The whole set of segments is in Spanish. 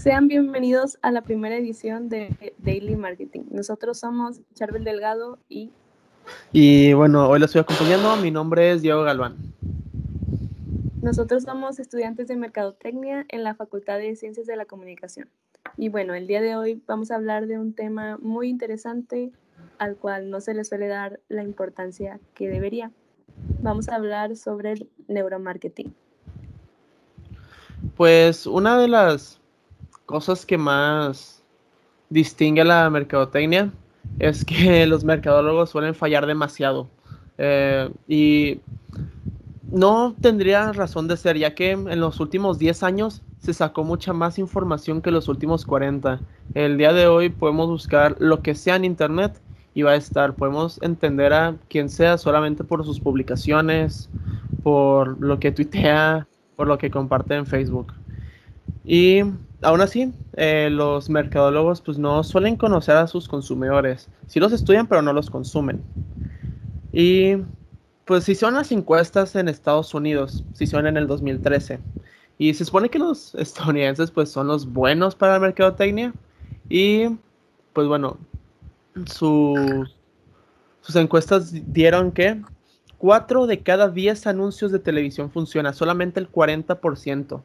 Sean bienvenidos a la primera edición de Daily Marketing. Nosotros somos Charbel Delgado y... Y bueno, hoy lo estoy acompañando. Mi nombre es Diego Galván. Nosotros somos estudiantes de Mercadotecnia en la Facultad de Ciencias de la Comunicación. Y bueno, el día de hoy vamos a hablar de un tema muy interesante al cual no se le suele dar la importancia que debería. Vamos a hablar sobre el neuromarketing. Pues una de las cosas que más distingue a la mercadotecnia es que los mercadólogos suelen fallar demasiado. Eh, y no tendría razón de ser, ya que en los últimos 10 años se sacó mucha más información que los últimos 40. El día de hoy podemos buscar lo que sea en Internet y va a estar. Podemos entender a quien sea solamente por sus publicaciones, por lo que tuitea, por lo que comparte en Facebook. Y aún así, eh, los mercadólogos pues no suelen conocer a sus consumidores. Sí los estudian, pero no los consumen. Y pues si son las encuestas en Estados Unidos, si son en el 2013. Y se supone que los estadounidenses pues son los buenos para la mercadotecnia. Y pues bueno, sus encuestas dieron que 4 de cada 10 anuncios de televisión funciona, solamente el 40%.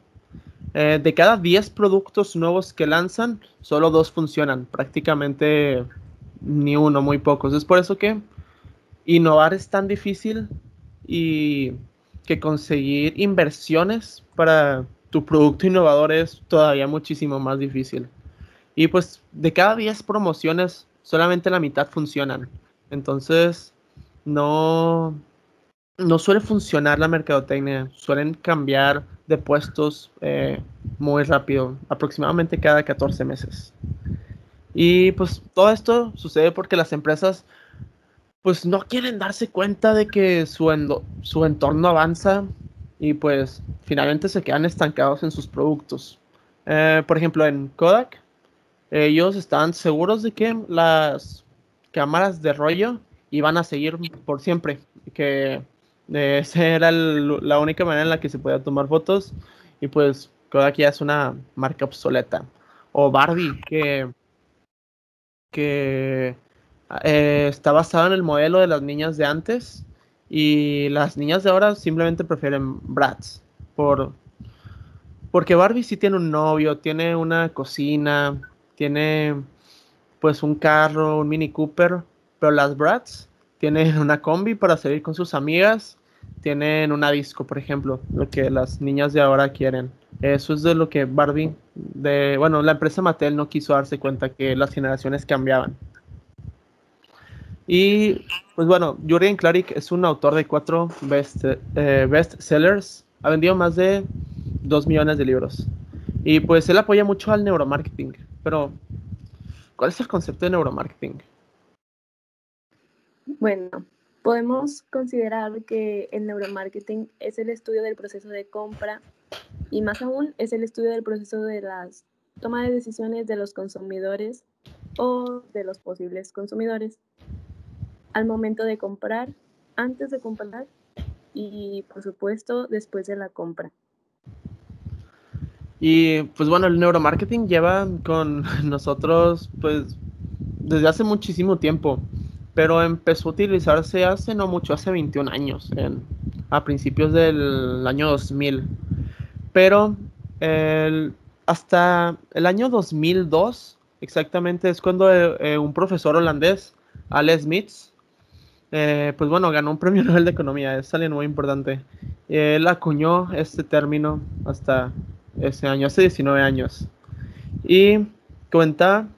Eh, de cada 10 productos nuevos que lanzan, solo dos funcionan, prácticamente ni uno, muy pocos. Es por eso que innovar es tan difícil y que conseguir inversiones para tu producto innovador es todavía muchísimo más difícil. Y pues de cada 10 promociones, solamente la mitad funcionan. Entonces, no, no suele funcionar la mercadotecnia. Suelen cambiar de puestos eh, muy rápido, aproximadamente cada 14 meses. Y pues todo esto sucede porque las empresas pues no quieren darse cuenta de que su, su entorno avanza y pues finalmente se quedan estancados en sus productos. Eh, por ejemplo, en Kodak, ellos estaban seguros de que las cámaras de rollo iban a seguir por siempre, que esa era la única manera en la que se podía tomar fotos. Y pues Kodak ya es una marca obsoleta. O Barbie, que, que eh, está basado en el modelo de las niñas de antes. Y las niñas de ahora simplemente prefieren Bratz por porque Barbie sí tiene un novio, tiene una cocina, tiene pues un carro, un Mini Cooper, pero las Bratz tienen una combi para salir con sus amigas, tienen una disco, por ejemplo, lo que las niñas de ahora quieren. Eso es de lo que Barbie, bueno, la empresa Mattel no quiso darse cuenta que las generaciones cambiaban. Y pues bueno, Jürgen Klarik es un autor de cuatro best, eh, best sellers, ha vendido más de dos millones de libros. Y pues él apoya mucho al neuromarketing. Pero, ¿cuál es el concepto de neuromarketing? Bueno, podemos considerar que el neuromarketing es el estudio del proceso de compra y más aún es el estudio del proceso de las toma de decisiones de los consumidores o de los posibles consumidores al momento de comprar, antes de comprar y por supuesto después de la compra. Y pues bueno, el neuromarketing lleva con nosotros pues desde hace muchísimo tiempo, pero empezó a utilizarse hace no mucho, hace 21 años, a principios del año 2000. Pero hasta el año 2002, exactamente, es cuando eh, un profesor holandés, Alex Smith, eh, pues bueno, ganó un premio Nobel de Economía, es alguien muy importante. Él acuñó este término hasta ese año, hace 19 años. Y cuenta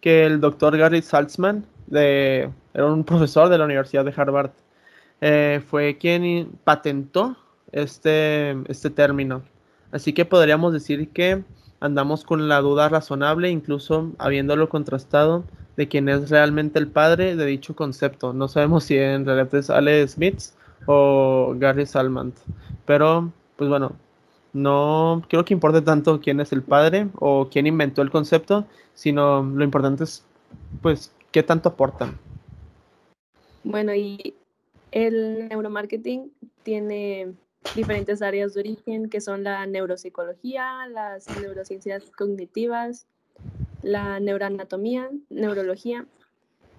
que el doctor Gary Saltzman, de, era un profesor de la Universidad de Harvard, eh, fue quien patentó este, este término. Así que podríamos decir que andamos con la duda razonable, incluso habiéndolo contrastado de quién es realmente el padre de dicho concepto. No sabemos si en realidad es Ale Smith o Gary Salmant. Pero, pues bueno, no creo que importe tanto quién es el padre o quién inventó el concepto, sino lo importante es, pues, qué tanto aportan. Bueno, y el neuromarketing tiene diferentes áreas de origen que son la neuropsicología, las neurociencias cognitivas, la neuroanatomía, neurología,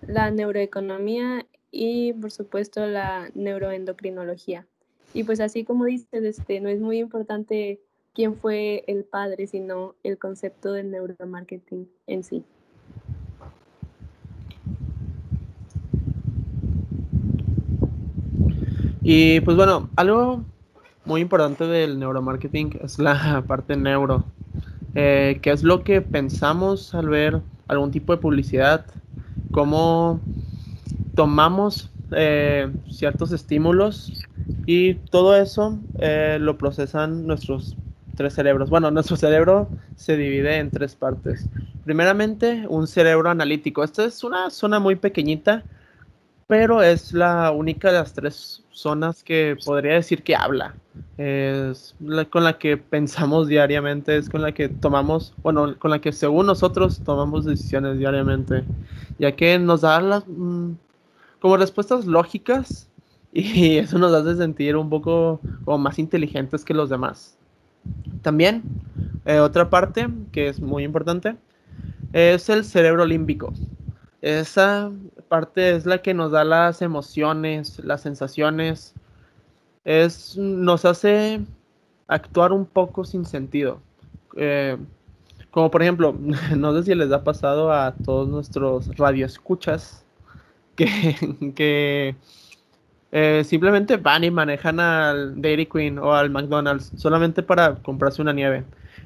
la neuroeconomía y por supuesto la neuroendocrinología. Y pues así como dices, este, no es muy importante quién fue el padre, sino el concepto del neuromarketing en sí. Y pues bueno, algo muy importante del neuromarketing es la parte neuro, eh, que es lo que pensamos al ver algún tipo de publicidad, cómo tomamos eh, ciertos estímulos y todo eso eh, lo procesan nuestros tres cerebros. Bueno, nuestro cerebro se divide en tres partes. Primeramente, un cerebro analítico. Esta es una zona muy pequeñita, pero es la única de las tres zonas que podría decir que habla. Es con la que pensamos diariamente, es con la que tomamos, bueno, con la que según nosotros tomamos decisiones diariamente, ya que nos da las mm, como respuestas lógicas y eso nos hace sentir un poco como más inteligentes que los demás. También, eh, otra parte que es muy importante es el cerebro límbico. Esa parte es la que nos da las emociones, las sensaciones. Es, nos hace actuar un poco sin sentido. Eh, como por ejemplo, no sé si les ha pasado a todos nuestros radioescuchas que, eh, simplemente van y manejan al Dairy Queen o al McDonald's solamente para comprarse una nieve.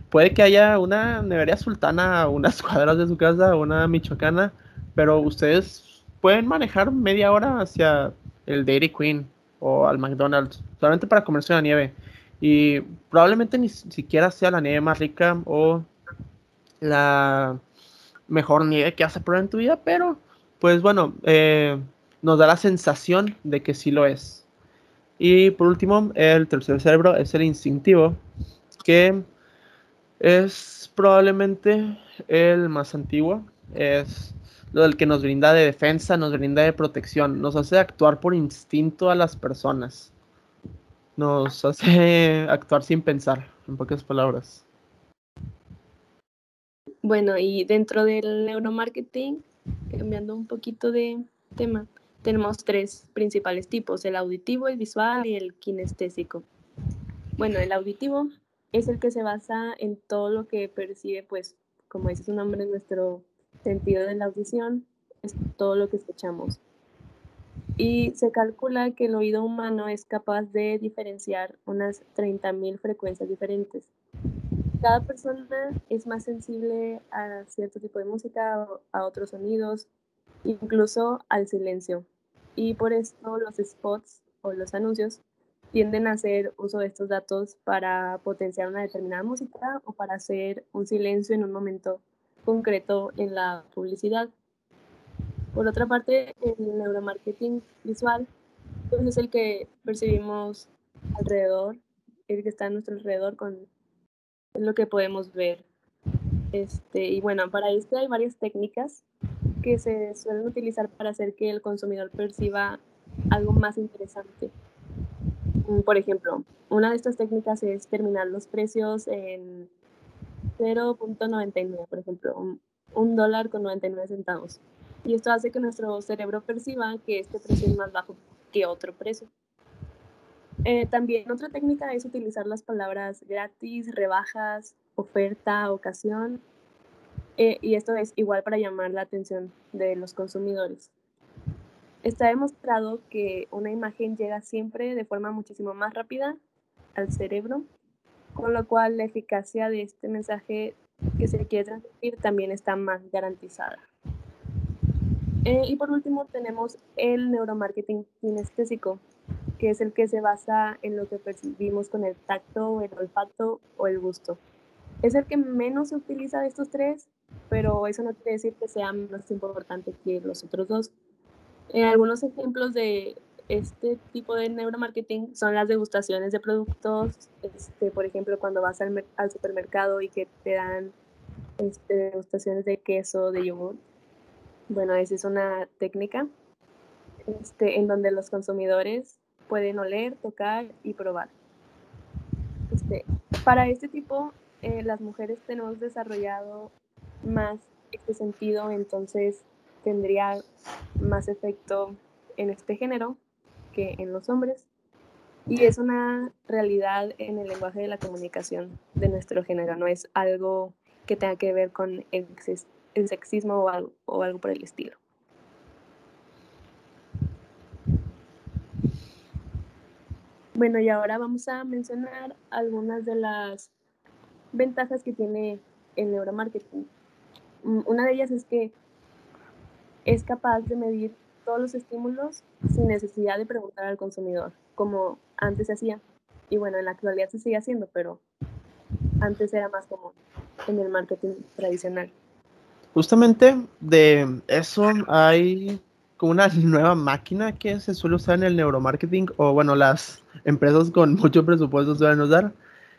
Puede que haya una nevería sultana unas cuadras de su casa, una michoacana, pero ustedes pueden manejar media hora hacia el Dairy Queen o al McDonald's solamente para comerse una nieve. Y probablemente ni siquiera sea la nieve más rica o la mejor nieve que has probado en tu vida, pero pues bueno, eh, nos da la sensación de que sí lo es. Y por último, el tercer cerebro es el instintivo, que es probablemente el más antiguo, es lo del que nos brinda de defensa, nos brinda de protección, nos hace actuar por instinto a las personas, nos hace actuar sin pensar, en pocas palabras. Bueno, y dentro del neuromarketing, cambiando un poquito de tema, tenemos tres principales tipos, el auditivo, el visual y el kinestésico. Bueno, el auditivo es el que se basa en todo lo que percibe, pues, como dice su nombre, nuestro sentido de la audición, es todo lo que escuchamos. Y se calcula que el oído humano es capaz de diferenciar unas 30.000 frecuencias diferentes. Cada persona es más sensible a cierto tipo de música, a otros sonidos, incluso al silencio. Y por esto los spots o los anuncios tienden a hacer uso de estos datos para potenciar una determinada música o para hacer un silencio en un momento concreto en la publicidad. Por otra parte, el neuromarketing visual pues es el que percibimos alrededor, el que está a nuestro alrededor con lo que podemos ver. Este, y bueno, para esto hay varias técnicas que se suelen utilizar para hacer que el consumidor perciba algo más interesante. Mm, por ejemplo, una de estas técnicas es terminar los precios en 0.99, por ejemplo, un, dólar con 99 centavos. Y esto hace que nuestro cerebro perciba que este precio es más bajo que otro precio. Eh, también otra técnica es utilizar las palabras gratis, rebajas, oferta, ocasión eh, y esto es igual para llamar la atención de los consumidores. Está demostrado que una imagen llega siempre de forma muchísimo más rápida al cerebro, con lo cual la eficacia de este mensaje que se quiere transmitir también está más garantizada. Eh, y por último tenemos el neuromarketing kinestésico, que es el que se basa en lo que percibimos con el tacto, el olfato o el gusto. Es el que menos se utiliza de estos tres, pero eso no quiere decir que sea menos importante que los otros dos. Eh, algunos ejemplos de este tipo de neuromarketing son las degustaciones de productos, este, por ejemplo, cuando vas al, al, supermercado y que te dan este, degustaciones de queso, de yogur. Bueno, esa es una técnica este, en donde los consumidores pueden oler, tocar y probar. Para este tipo, eh, las mujeres tenemos desarrollado más este sentido, entonces tendría más efecto en este género en los hombres. Y es una realidad en el lenguaje de la comunicación de nuestro género, no es algo que tenga que ver con el, sexismo o algo, o algo por el estilo. Bueno, y ahora vamos a mencionar algunas de las ventajas que tiene el neuromarketing. Mm, una de ellas es que es capaz de medir todos los estímulos sin necesidad de preguntar al consumidor, como antes se hacía. Y bueno, en la actualidad se sigue haciendo, pero antes era más común en el marketing tradicional. Justamente de eso hay como una nueva máquina que se suele usar en el neuromarketing, o bueno, las empresas con mucho presupuesto suelen usar,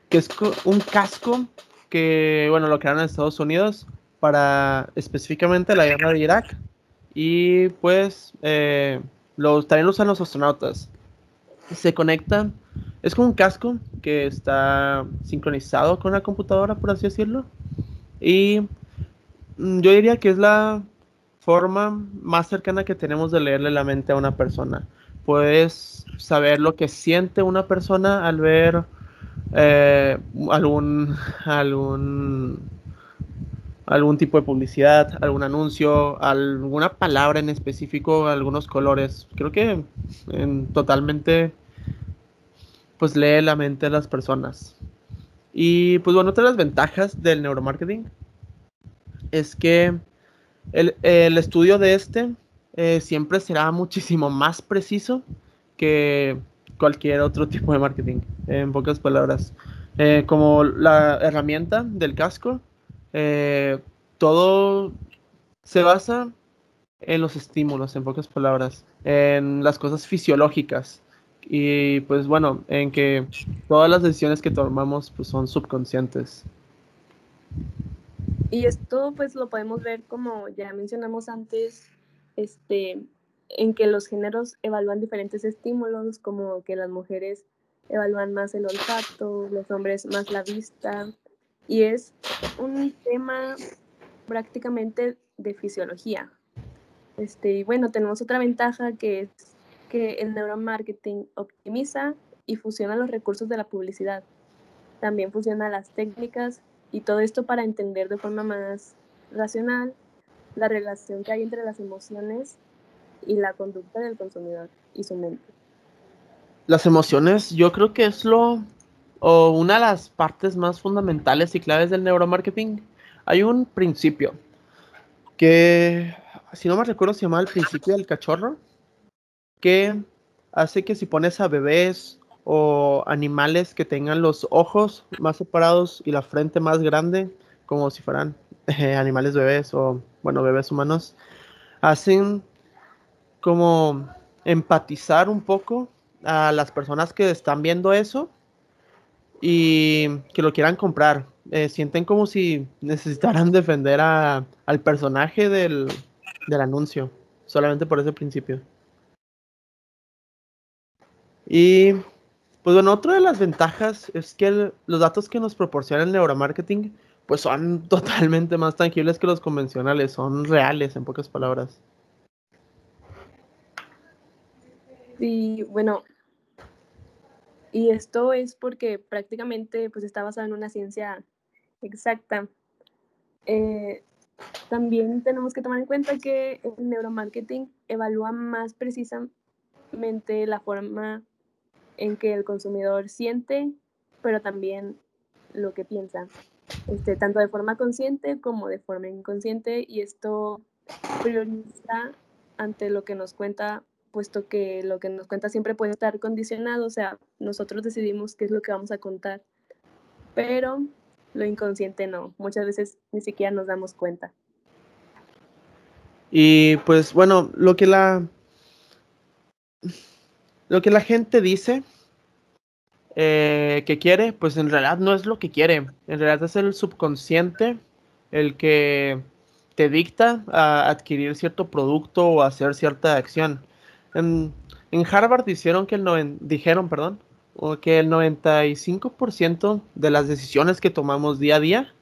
que es un casco que, bueno, lo crearon en Estados Unidos para específicamente la guerra de Irak. Y pues eh, también lo usan los astronautas. Se conectan, es como un casco que está sincronizado con la computadora, por así decirlo. Y mm, yo diría que es la forma más cercana que tenemos de leerle la mente a una persona. Puedes saber lo que siente una persona al ver eh, algún, algún, algún tipo de publicidad, algún anuncio, alguna palabra en específico, algunos colores. Creo que totalmente pues lee la mente de las personas. Y pues bueno, otra de las ventajas del neuromarketing es que el, estudio de este eh, siempre será muchísimo más preciso que cualquier otro tipo de marketing, en pocas palabras. Eh, como la herramienta del casco, eh, todo se basa en los estímulos, en pocas palabras, en las cosas fisiológicas. Y pues bueno, en que todas las decisiones que tomamos pues, son subconscientes. Y esto pues lo podemos ver como ya mencionamos antes, este, en que los géneros evalúan diferentes estímulos, como que las mujeres evalúan más el olfato, los hombres más la vista, y es un tema prácticamente de fisiología. Este, y bueno, tenemos otra ventaja que es que el neuromarketing optimiza y fusiona los recursos de la publicidad. También fusiona las técnicas y todo esto para entender de forma más racional la relación que hay entre las emociones y la conducta del consumidor y su mente. Las emociones, yo creo que es lo o una de las partes más fundamentales y claves del neuromarketing. Hay un principio que, si no me recuerdo, se llama el principio del cachorro, que hace que si pones a bebés o animales que tengan los ojos más separados y la frente más grande, como si fueran eh, animales bebés o, bueno, bebés humanos, hacen como empatizar un poco a las personas que están viendo eso y que lo quieran comprar. Eh, sienten como si necesitaran defender a, al personaje del, del anuncio, solamente por ese principio. Y pues bueno, otra de las ventajas es que los datos que nos proporciona el neuromarketing pues son totalmente más tangibles que los convencionales, son reales en pocas palabras. Y bueno, y esto es porque prácticamente pues está basado en una ciencia exacta. Eh, también tenemos que tomar en cuenta que el neuromarketing evalúa más precisamente la forma en que el consumidor siente, pero también lo que piensa, este, tanto de forma consciente como de forma inconsciente, y esto prioriza ante lo que nos cuenta puesto que lo que nos cuenta siempre puede estar condicionado, o sea, nosotros decidimos qué es lo que vamos a contar, pero lo inconsciente no, muchas veces ni siquiera nos damos cuenta. Y pues bueno, lo que la lo que la gente dice eh, que quiere, pues en realidad no es lo que quiere, en realidad es el subconsciente el que te dicta a adquirir cierto producto o hacer cierta acción. En, Harvard dijeron que el dijeron, perdón, que el 95% de las decisiones que tomamos día a día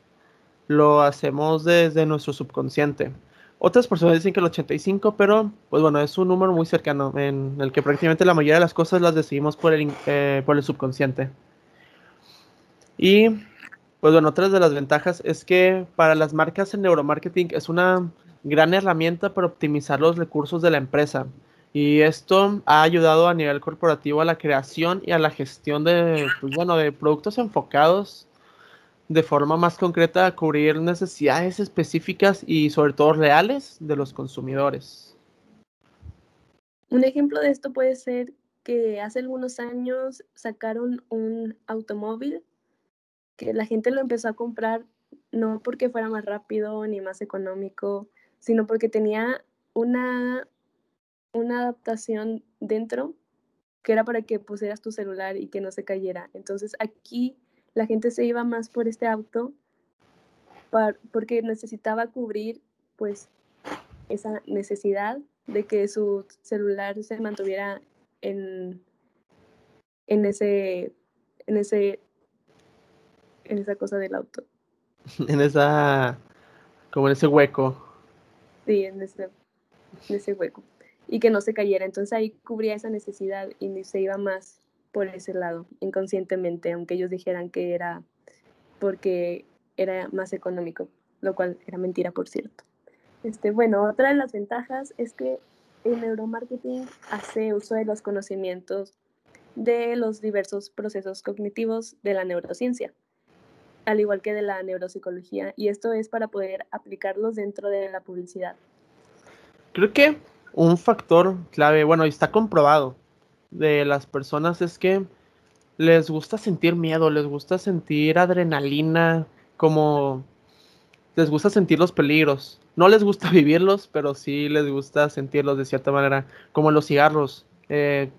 lo hacemos desde nuestro subconsciente. Otras personas dicen que el 85, pero pues bueno, es un número muy cercano en el que prácticamente la mayoría de las cosas las decidimos por el, eh, por el subconsciente. Y pues bueno, otra de las ventajas es que para las marcas el neuromarketing es una gran herramienta para optimizar los recursos de la empresa. Y esto ha ayudado a nivel corporativo a la creación y a la gestión de, pues bueno, de productos enfocados de forma más concreta a cubrir necesidades específicas y sobre todo reales de los consumidores. Un ejemplo de esto puede ser que hace algunos años sacaron un automóvil que la gente lo empezó a comprar no porque fuera más rápido ni más económico, sino porque tenía una, una adaptación dentro que era para que pusieras tu celular y que no se cayera. Entonces aquí la gente se iba más por este auto porque necesitaba cubrir pues esa necesidad de que su celular se mantuviera en, en ese en ese en esa cosa del auto. en esa como en ese hueco. Sí, en ese, en ese hueco. Y que no se cayera. Entonces ahí cubría esa necesidad y se iba más por ese lado, inconscientemente, aunque ellos dijeran que era porque era más económico, lo cual era mentira, por cierto. Este, bueno, otra de las ventajas es que el neuromarketing hace uso de los conocimientos de los diversos procesos cognitivos de la neurociencia, al igual que de la neuropsicología, y esto es para poder aplicarlos dentro de la publicidad. Creo que un factor clave, bueno, está comprobado, de las personas es que les gusta sentir miedo, les gusta sentir adrenalina, como les gusta sentir los peligros. No les gusta vivirlos, pero sí les gusta sentirlos de cierta manera, como los cigarros. Eh,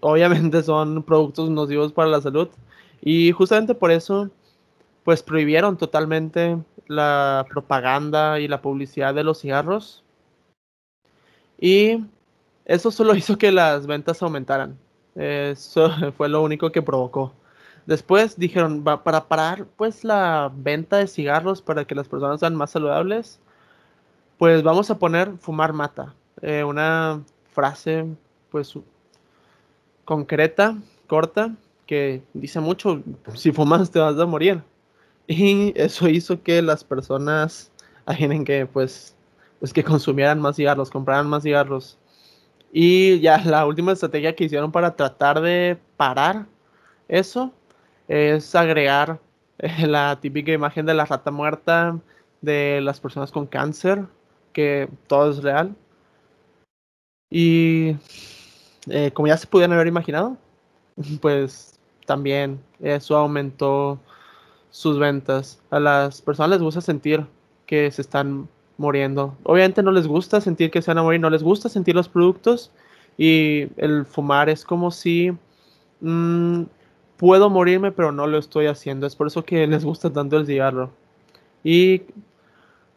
obviamente son productos nocivos para la salud y justamente por eso pues prohibieron totalmente la propaganda y la publicidad de los cigarros. Y eso solo hizo que las ventas aumentaran. Eso fue lo único que provocó. Después dijeron, para parar pues la venta de cigarros para que las personas sean más saludables, pues vamos a poner fumar mata. Eh, una frase pues concreta, corta, que dice mucho, si fumas te vas a morir. Y eso hizo que las personas, imaginen que pues, pues que consumieran más cigarros, compraran más cigarros. Y ya la última estrategia que hicieron para tratar de parar eso es agregar eh, la típica imagen de la rata muerta, de las personas con cáncer, que todo es real. Y eh, como ya se pudieron haber imaginado, pues también eso aumentó sus ventas. A las personas les gusta sentir que se están muriendo. Obviamente no les gusta sentir que se van a morir, no les gusta sentir los productos y el fumar es como si mm, puedo morirme pero no lo estoy haciendo. Es por eso que les gusta tanto el cigarro. Y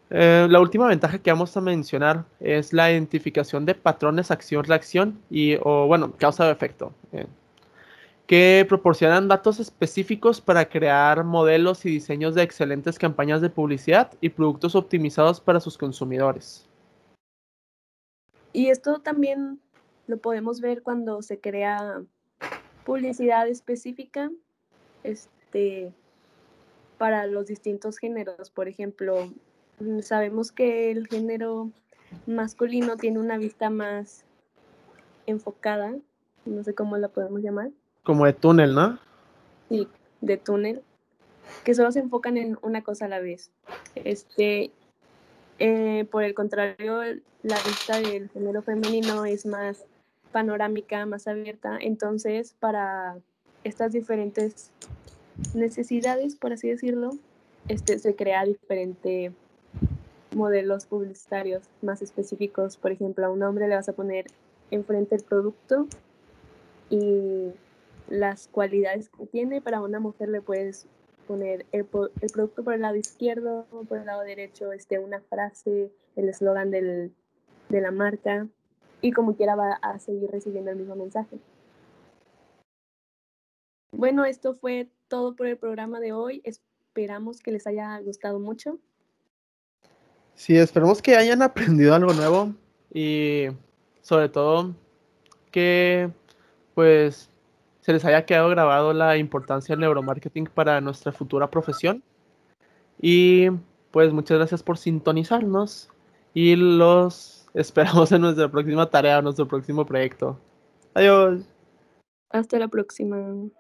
eh, la última ventaja que vamos a mencionar es la identificación de patrones acción-reacción y o bueno, causa de efecto. Eh, que proporcionan datos específicos para crear modelos y diseños de excelentes campañas de publicidad y productos optimizados para sus consumidores. Y esto también lo podemos ver cuando se crea publicidad específica este, para los distintos géneros. Por ejemplo, sabemos que el género masculino tiene una vista más enfocada, no sé cómo la podemos llamar, como de túnel, ¿no? Sí, de túnel, que solo se enfocan en una cosa a la vez. Este, eh, por el contrario, la vista del género femenino es más panorámica, más abierta. Entonces, para estas diferentes necesidades, por así decirlo, este, se crea diferente modelos publicitarios más específicos. Por ejemplo, a un hombre le vas a poner enfrente el producto y las cualidades que tiene. Para una mujer le puedes poner el, producto por el lado izquierdo, por el lado derecho, este, una frase, el eslogan de la marca y como quiera va a seguir recibiendo el mismo mensaje. Bueno, esto fue todo por el programa de hoy. Esperamos que les haya gustado mucho. Sí, esperemos que hayan aprendido algo nuevo y sobre todo que pues se les haya quedado grabado la importancia del neuromarketing para nuestra futura profesión. Y pues muchas gracias por sintonizarnos y los esperamos en nuestra próxima tarea, nuestro próximo proyecto. Adiós. Hasta la próxima.